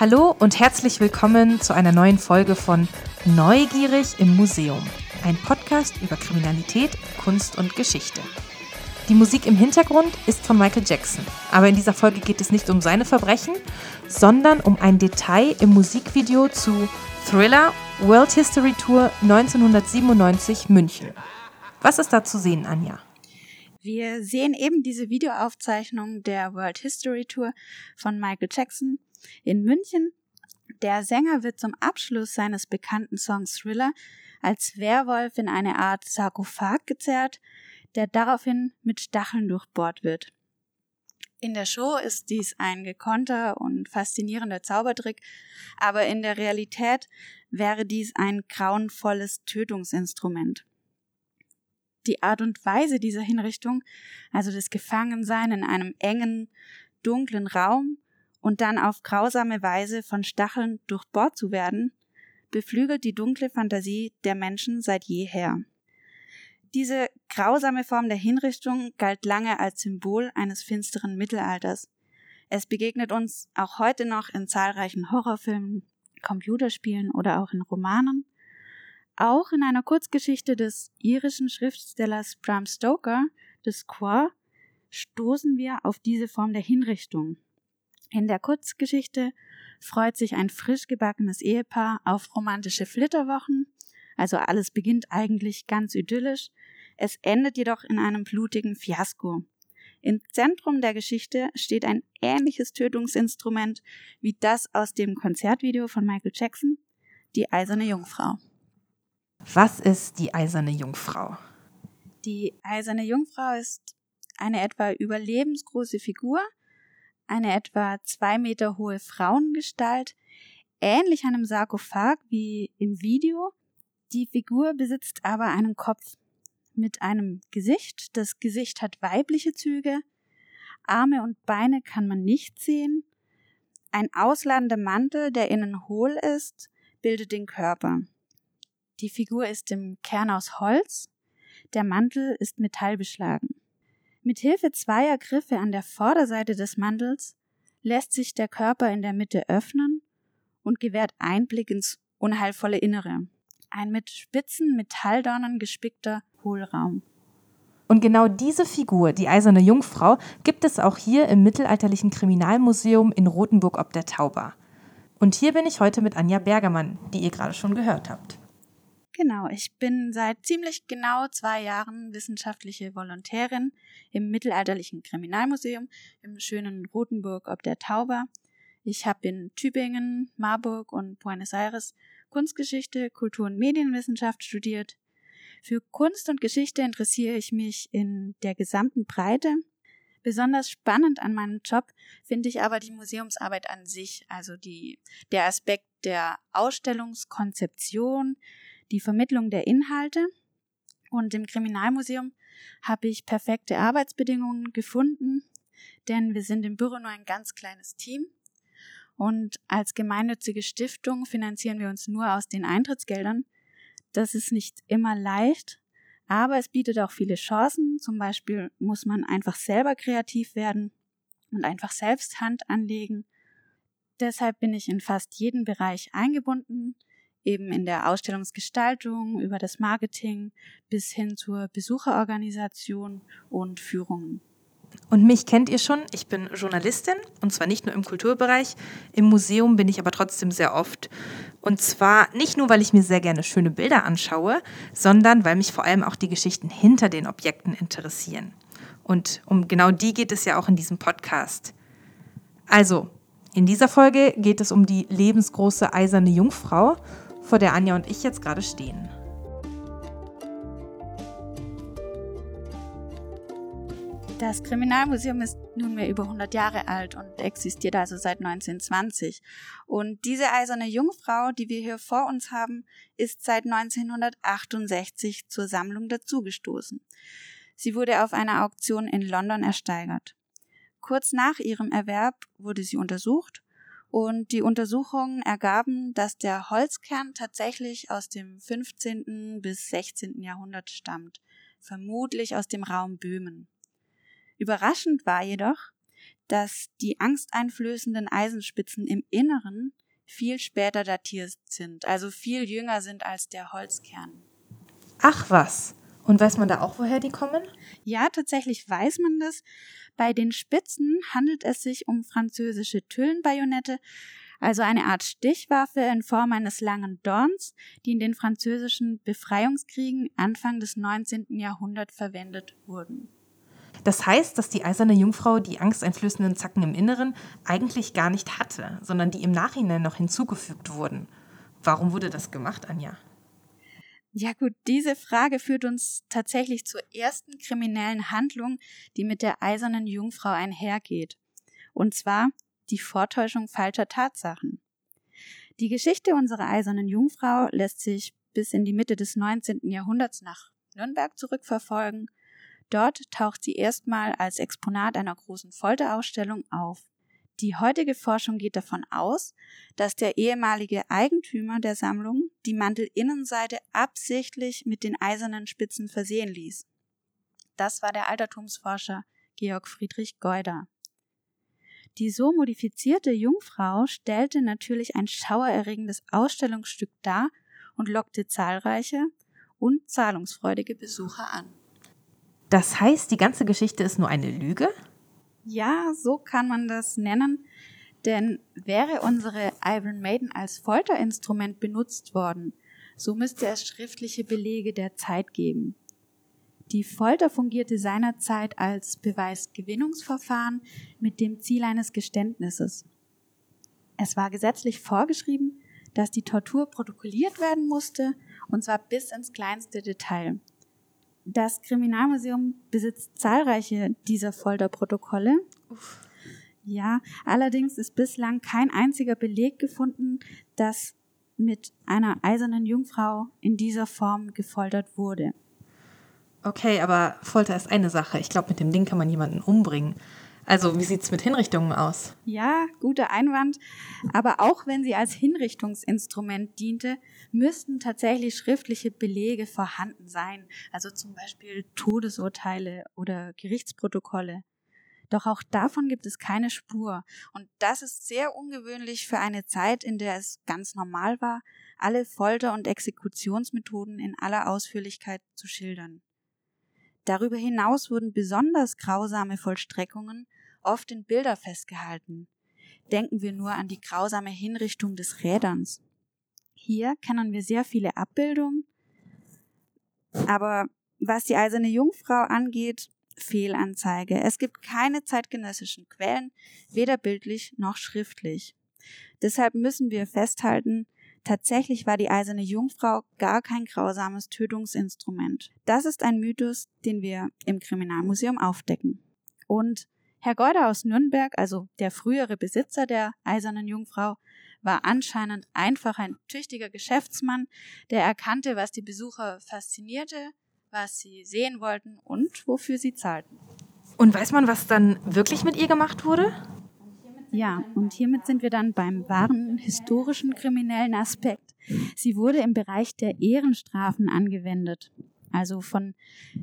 Hallo und herzlich willkommen zu einer neuen Folge von Neugierig im Museum, ein Podcast über Kriminalität, Kunst und Geschichte. Die Musik im Hintergrund ist von Michael Jackson, aber in dieser Folge geht es nicht um seine Verbrechen, sondern um ein Detail im Musikvideo zu Thriller World History Tour 1997 München. Was ist da zu sehen, Anja? Wir sehen eben diese Videoaufzeichnung der World History Tour von Michael Jackson in München. Der Sänger wird zum Abschluss seines bekannten Songs Thriller als Werwolf in eine Art Sarkophag gezerrt, der daraufhin mit Stacheln durchbohrt wird. In der Show ist dies ein gekonnter und faszinierender Zaubertrick, aber in der Realität wäre dies ein grauenvolles Tötungsinstrument. Die Art und Weise dieser Hinrichtung, also das Gefangensein in einem engen, dunklen Raum, und dann auf grausame Weise von Stacheln durchbohrt zu werden, beflügelt die dunkle Fantasie der Menschen seit jeher. Diese grausame Form der Hinrichtung galt lange als Symbol eines finsteren Mittelalters. Es begegnet uns auch heute noch in zahlreichen Horrorfilmen, Computerspielen oder auch in Romanen. Auch in einer Kurzgeschichte des irischen Schriftstellers Bram Stoker, The Squaw, stoßen wir auf diese Form der Hinrichtung. In der Kurzgeschichte freut sich ein frisch gebackenes Ehepaar auf romantische Flitterwochen, also alles beginnt eigentlich ganz idyllisch, es endet jedoch in einem blutigen Fiasko. Im Zentrum der Geschichte steht ein ähnliches Tötungsinstrument wie das aus dem Konzertvideo von Michael Jackson, die eiserne Jungfrau. Was ist die eiserne Jungfrau? Die eiserne Jungfrau ist eine etwa überlebensgroße Figur, eine etwa zwei Meter hohe Frauengestalt, ähnlich einem Sarkophag wie im Video. Die Figur besitzt aber einen Kopf mit einem Gesicht. Das Gesicht hat weibliche Züge. Arme und Beine kann man nicht sehen. Ein ausladender Mantel, der innen hohl ist, bildet den Körper. Die Figur ist im Kern aus Holz. Der Mantel ist metallbeschlagen. Mit Hilfe zweier Griffe an der Vorderseite des Mantels lässt sich der Körper in der Mitte öffnen und gewährt Einblick ins unheilvolle Innere. Ein mit spitzen Metalldornen gespickter Hohlraum. Und genau diese Figur, die eiserne Jungfrau, gibt es auch hier im Mittelalterlichen Kriminalmuseum in Rothenburg ob der Tauber. Und hier bin ich heute mit Anja Bergermann, die ihr gerade schon gehört habt. Genau, ich bin seit ziemlich genau zwei Jahren wissenschaftliche Volontärin im Mittelalterlichen Kriminalmuseum im schönen Rothenburg ob der Tauber. Ich habe in Tübingen, Marburg und Buenos Aires Kunstgeschichte, Kultur- und Medienwissenschaft studiert. Für Kunst und Geschichte interessiere ich mich in der gesamten Breite. Besonders spannend an meinem Job finde ich aber die Museumsarbeit an sich, also die, der Aspekt der Ausstellungskonzeption, die Vermittlung der Inhalte. Und im Kriminalmuseum habe ich perfekte Arbeitsbedingungen gefunden, denn wir sind im Büro nur ein ganz kleines Team. Und als gemeinnützige Stiftung finanzieren wir uns nur aus den Eintrittsgeldern. Das ist nicht immer leicht, aber es bietet auch viele Chancen. Zum Beispiel muss man einfach selber kreativ werden und einfach selbst Hand anlegen. Deshalb bin ich in fast jeden Bereich eingebunden, eben in der Ausstellungsgestaltung, über das Marketing bis hin zur Besucherorganisation und Führungen. Und mich kennt ihr schon, ich bin Journalistin und zwar nicht nur im Kulturbereich, im Museum bin ich aber trotzdem sehr oft. Und zwar nicht nur, weil ich mir sehr gerne schöne Bilder anschaue, sondern weil mich vor allem auch die Geschichten hinter den Objekten interessieren. Und um genau die geht es ja auch in diesem Podcast. Also, in dieser Folge geht es um die lebensgroße eiserne Jungfrau vor der Anja und ich jetzt gerade stehen. Das Kriminalmuseum ist nunmehr über 100 Jahre alt und existiert also seit 1920. Und diese eiserne Jungfrau, die wir hier vor uns haben, ist seit 1968 zur Sammlung dazugestoßen. Sie wurde auf einer Auktion in London ersteigert. Kurz nach ihrem Erwerb wurde sie untersucht und die Untersuchungen ergaben, dass der Holzkern tatsächlich aus dem 15. bis 16. Jahrhundert stammt, vermutlich aus dem Raum Böhmen. Überraschend war jedoch, dass die angsteinflößenden Eisenspitzen im Inneren viel später datiert sind, also viel jünger sind als der Holzkern. Ach was. Und weiß man da auch, woher die kommen? Ja, tatsächlich weiß man das. Bei den Spitzen handelt es sich um französische Tüllenbajonette, also eine Art Stichwaffe in Form eines langen Dorns, die in den französischen Befreiungskriegen Anfang des 19. Jahrhunderts verwendet wurden. Das heißt, dass die eiserne Jungfrau die angsteinflößenden Zacken im Inneren eigentlich gar nicht hatte, sondern die im Nachhinein noch hinzugefügt wurden. Warum wurde das gemacht, Anja? Ja gut, diese Frage führt uns tatsächlich zur ersten kriminellen Handlung, die mit der eisernen Jungfrau einhergeht. Und zwar die Vortäuschung falscher Tatsachen. Die Geschichte unserer eisernen Jungfrau lässt sich bis in die Mitte des 19. Jahrhunderts nach Nürnberg zurückverfolgen. Dort taucht sie erstmal als Exponat einer großen Folterausstellung auf. Die heutige Forschung geht davon aus, dass der ehemalige Eigentümer der Sammlung die Mantelinnenseite absichtlich mit den eisernen Spitzen versehen ließ. Das war der Altertumsforscher Georg Friedrich Geuder. Die so modifizierte Jungfrau stellte natürlich ein schauererregendes Ausstellungsstück dar und lockte zahlreiche und zahlungsfreudige Besucher an. Das heißt, die ganze Geschichte ist nur eine Lüge? Ja, so kann man das nennen. Denn wäre unsere Iron Maiden als Folterinstrument benutzt worden, so müsste es schriftliche Belege der Zeit geben. Die Folter fungierte seinerzeit als Beweisgewinnungsverfahren mit dem Ziel eines Geständnisses. Es war gesetzlich vorgeschrieben, dass die Tortur protokolliert werden musste, und zwar bis ins kleinste Detail. Das Kriminalmuseum besitzt zahlreiche dieser Folterprotokolle. Uff. Ja, allerdings ist bislang kein einziger Beleg gefunden, dass mit einer eisernen Jungfrau in dieser Form gefoltert wurde. Okay, aber Folter ist eine Sache. Ich glaube, mit dem Ding kann man jemanden umbringen. Also, wie sieht es mit Hinrichtungen aus? Ja, guter Einwand. Aber auch wenn sie als Hinrichtungsinstrument diente, müssten tatsächlich schriftliche Belege vorhanden sein. Also zum Beispiel Todesurteile oder Gerichtsprotokolle. Doch auch davon gibt es keine Spur. Und das ist sehr ungewöhnlich für eine Zeit, in der es ganz normal war, alle Folter- und Exekutionsmethoden in aller Ausführlichkeit zu schildern. Darüber hinaus wurden besonders grausame Vollstreckungen oft in Bilder festgehalten. Denken wir nur an die grausame Hinrichtung des Räderns. Hier kennen wir sehr viele Abbildungen, aber was die eiserne Jungfrau angeht, Fehlanzeige. Es gibt keine zeitgenössischen Quellen, weder bildlich noch schriftlich. Deshalb müssen wir festhalten, tatsächlich war die eiserne Jungfrau gar kein grausames Tötungsinstrument. Das ist ein Mythos, den wir im Kriminalmuseum aufdecken. Und Herr Geuder aus Nürnberg, also der frühere Besitzer der Eisernen Jungfrau, war anscheinend einfach ein tüchtiger Geschäftsmann, der erkannte, was die Besucher faszinierte, was sie sehen wollten und wofür sie zahlten. Und weiß man, was dann wirklich mit ihr gemacht wurde? Ja, und hiermit sind wir dann beim wahren historischen kriminellen Aspekt. Sie wurde im Bereich der Ehrenstrafen angewendet. Also von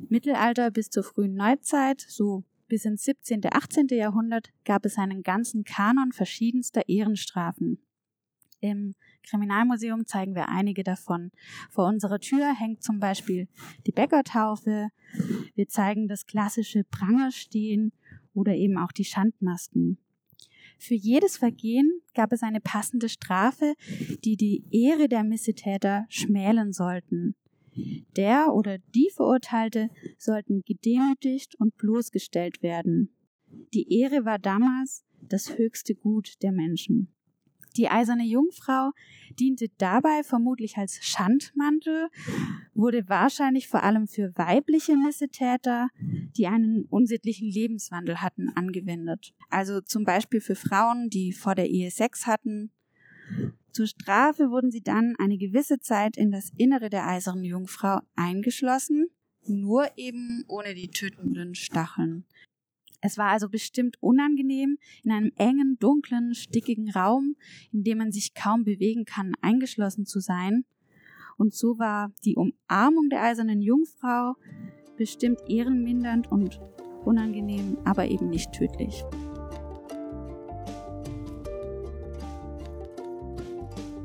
Mittelalter bis zur frühen Neuzeit, so bis ins 17., 18. Jahrhundert gab es einen ganzen Kanon verschiedenster Ehrenstrafen. Im Kriminalmuseum zeigen wir einige davon. Vor unserer Tür hängt zum Beispiel die Bäckertaufe. Wir zeigen das klassische Prangerstehen oder eben auch die Schandmasken. Für jedes Vergehen gab es eine passende Strafe, die die Ehre der Missetäter schmälen sollten. Der oder die Verurteilte sollten gedemütigt und bloßgestellt werden. Die Ehre war damals das höchste Gut der Menschen. Die eiserne Jungfrau diente dabei vermutlich als Schandmantel, wurde wahrscheinlich vor allem für weibliche Missetäter, die einen unsittlichen Lebenswandel hatten, angewendet. Also zum Beispiel für Frauen, die vor der Ehe Sex hatten zur Strafe wurden sie dann eine gewisse Zeit in das Innere der eisernen Jungfrau eingeschlossen, nur eben ohne die tötenden Stacheln. Es war also bestimmt unangenehm, in einem engen, dunklen, stickigen Raum, in dem man sich kaum bewegen kann, eingeschlossen zu sein. Und so war die Umarmung der eisernen Jungfrau bestimmt ehrenmindernd und unangenehm, aber eben nicht tödlich.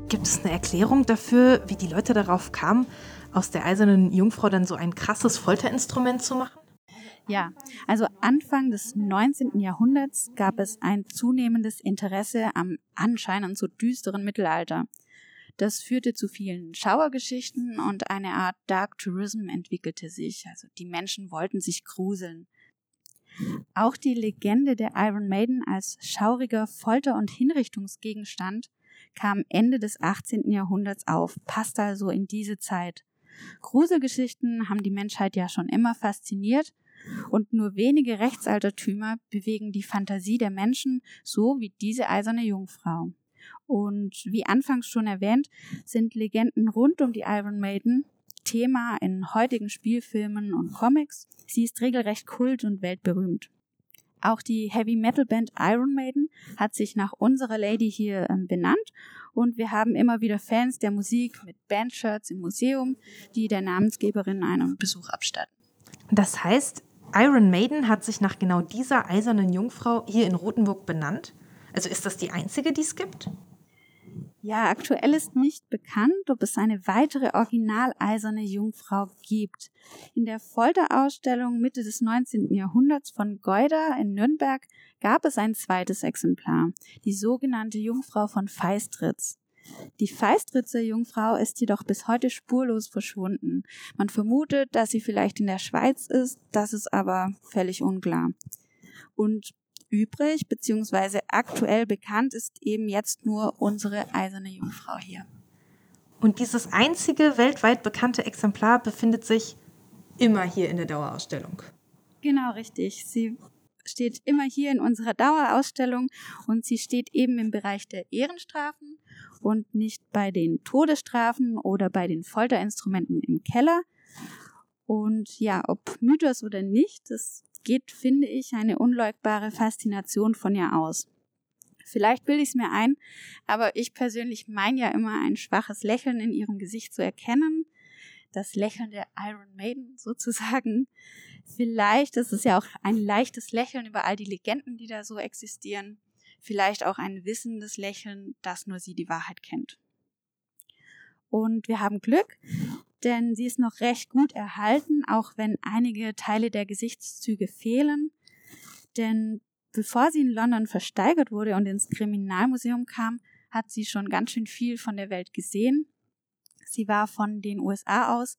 Gibt es eine Erklärung dafür, wie die Leute darauf kamen, aus der eisernen Jungfrau dann so ein krasses Folterinstrument zu machen? Ja, also Anfang des 19. Jahrhunderts gab es ein zunehmendes Interesse am anscheinend so düsteren Mittelalter. Das führte zu vielen Schauergeschichten und eine Art Dark Tourism entwickelte sich. Also die Menschen wollten sich gruseln. Auch die Legende der Iron Maiden als schauriger Folter- und Hinrichtungsgegenstand kam Ende des 18. Jahrhunderts auf, passt also in diese Zeit. Gruselgeschichten haben die Menschheit ja schon immer fasziniert und nur wenige Rechtsaltertümer bewegen die Fantasie der Menschen so wie diese eiserne Jungfrau. Und wie anfangs schon erwähnt, sind Legenden rund um die Iron Maiden Thema in heutigen Spielfilmen und Comics. Sie ist regelrecht kult und weltberühmt. Auch die Heavy Metal Band Iron Maiden hat sich nach unserer Lady hier ähm, benannt und wir haben immer wieder Fans der Musik mit Bandshirts im Museum, die der Namensgeberin einen Besuch abstatten. Das heißt, Iron Maiden hat sich nach genau dieser eisernen Jungfrau hier in Rothenburg benannt? Also ist das die einzige, die es gibt? Ja, aktuell ist nicht bekannt, ob es eine weitere originaleiserne Jungfrau gibt. In der Folterausstellung Mitte des 19. Jahrhunderts von Geuder in Nürnberg gab es ein zweites Exemplar, die sogenannte Jungfrau von Feistritz. Die Feistritzer Jungfrau ist jedoch bis heute spurlos verschwunden. Man vermutet, dass sie vielleicht in der Schweiz ist, das ist aber völlig unklar. Und übrig, beziehungsweise aktuell bekannt ist eben jetzt nur unsere eiserne Jungfrau hier. Und dieses einzige weltweit bekannte Exemplar befindet sich immer hier in der Dauerausstellung. Genau, richtig. Sie steht immer hier in unserer Dauerausstellung und sie steht eben im Bereich der Ehrenstrafen und nicht bei den Todesstrafen oder bei den Folterinstrumenten im Keller. Und ja, ob Mythos oder nicht, das geht, finde ich, eine unleugbare Faszination von ihr aus. Vielleicht bilde ich es mir ein, aber ich persönlich meine ja immer ein schwaches Lächeln in ihrem Gesicht zu erkennen. Das Lächeln der Iron Maiden sozusagen. Vielleicht ist es ja auch ein leichtes Lächeln über all die Legenden, die da so existieren. Vielleicht auch ein wissendes Lächeln, dass nur sie die Wahrheit kennt. Und wir haben Glück, denn sie ist noch recht gut erhalten, auch wenn einige Teile der Gesichtszüge fehlen. Denn bevor sie in London versteigert wurde und ins Kriminalmuseum kam, hat sie schon ganz schön viel von der Welt gesehen. Sie war von den USA aus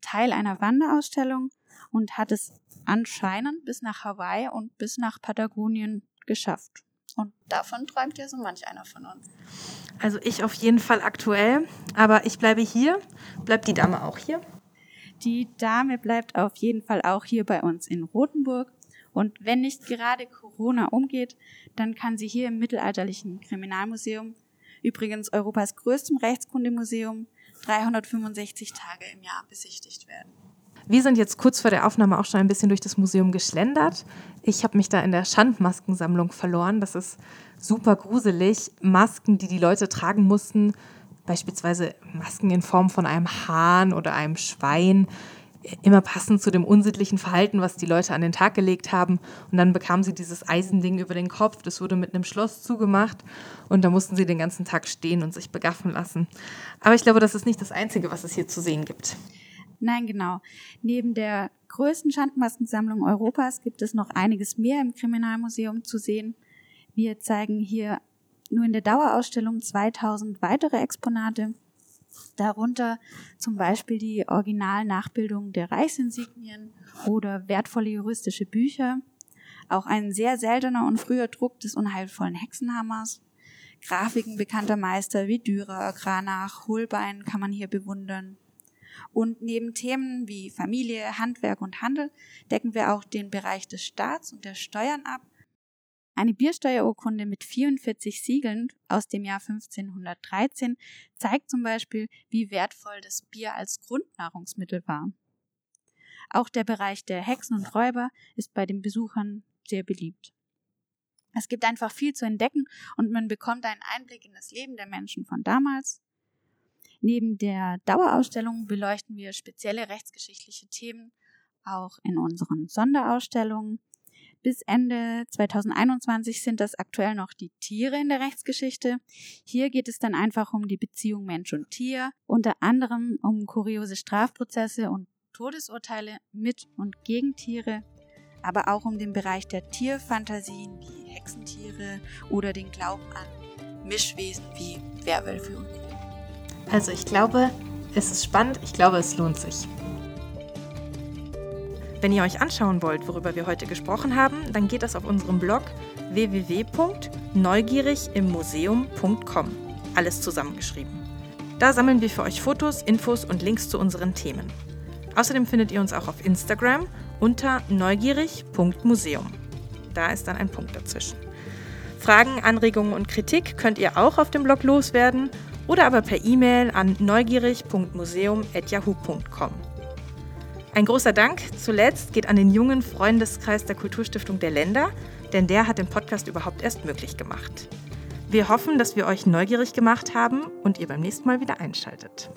Teil einer Wanderausstellung und hat es anscheinend bis nach Hawaii und bis nach Patagonien geschafft. Und davon träumt ja so manch einer von uns. Also ich auf jeden Fall aktuell, aber ich bleibe hier. Bleibt die Dame auch hier? Die Dame bleibt auf jeden Fall auch hier bei uns in Rothenburg. Und wenn nicht gerade Corona umgeht, dann kann sie hier im Mittelalterlichen Kriminalmuseum, übrigens Europas größtem Rechtskundemuseum, 365 Tage im Jahr besichtigt werden. Wir sind jetzt kurz vor der Aufnahme auch schon ein bisschen durch das Museum geschlendert. Ich habe mich da in der Schandmaskensammlung verloren. Das ist super gruselig. Masken, die die Leute tragen mussten, beispielsweise Masken in Form von einem Hahn oder einem Schwein, immer passend zu dem unsittlichen Verhalten, was die Leute an den Tag gelegt haben. Und dann bekamen sie dieses Eisending über den Kopf. Das wurde mit einem Schloss zugemacht. Und da mussten sie den ganzen Tag stehen und sich begaffen lassen. Aber ich glaube, das ist nicht das Einzige, was es hier zu sehen gibt. Nein, genau. Neben der größten Schandmaskensammlung Europas gibt es noch einiges mehr im Kriminalmuseum zu sehen. Wir zeigen hier nur in der Dauerausstellung 2000 weitere Exponate, darunter zum Beispiel die Originalnachbildung der Reichsinsignien oder wertvolle juristische Bücher, auch ein sehr seltener und früher Druck des unheilvollen Hexenhammers, Grafiken bekannter Meister wie Dürer, Kranach, Holbein kann man hier bewundern und neben Themen wie Familie, Handwerk und Handel decken wir auch den Bereich des Staats und der Steuern ab. Eine Biersteuerurkunde mit 44 Siegeln aus dem Jahr 1513 zeigt zum Beispiel, wie wertvoll das Bier als Grundnahrungsmittel war. Auch der Bereich der Hexen und Räuber ist bei den Besuchern sehr beliebt. Es gibt einfach viel zu entdecken und man bekommt einen Einblick in das Leben der Menschen von damals, Neben der Dauerausstellung beleuchten wir spezielle rechtsgeschichtliche Themen auch in unseren Sonderausstellungen. Bis Ende 2021 sind das aktuell noch die Tiere in der Rechtsgeschichte. Hier geht es dann einfach um die Beziehung Mensch und Tier, unter anderem um kuriose Strafprozesse und Todesurteile mit und gegen Tiere, aber auch um den Bereich der Tierfantasien wie Hexentiere oder den Glauben an Mischwesen wie Werwölfe und. Also ich glaube, es ist spannend, ich glaube, es lohnt sich. Wenn ihr euch anschauen wollt, worüber wir heute gesprochen haben, dann geht das auf unserem Blog www.neugierigimmuseum.com. Alles zusammengeschrieben. Da sammeln wir für euch Fotos, Infos und Links zu unseren Themen. Außerdem findet ihr uns auch auf Instagram unter neugierig.museum. Da ist dann ein Punkt dazwischen. Fragen, Anregungen und Kritik könnt ihr auch auf dem Blog loswerden oder aber per E-Mail an neugierig.museum.yahoo.com. Ein großer Dank zuletzt geht an den jungen Freundeskreis der Kulturstiftung der Länder, denn der hat den Podcast überhaupt erst möglich gemacht. Wir hoffen, dass wir euch neugierig gemacht haben und ihr beim nächsten Mal wieder einschaltet.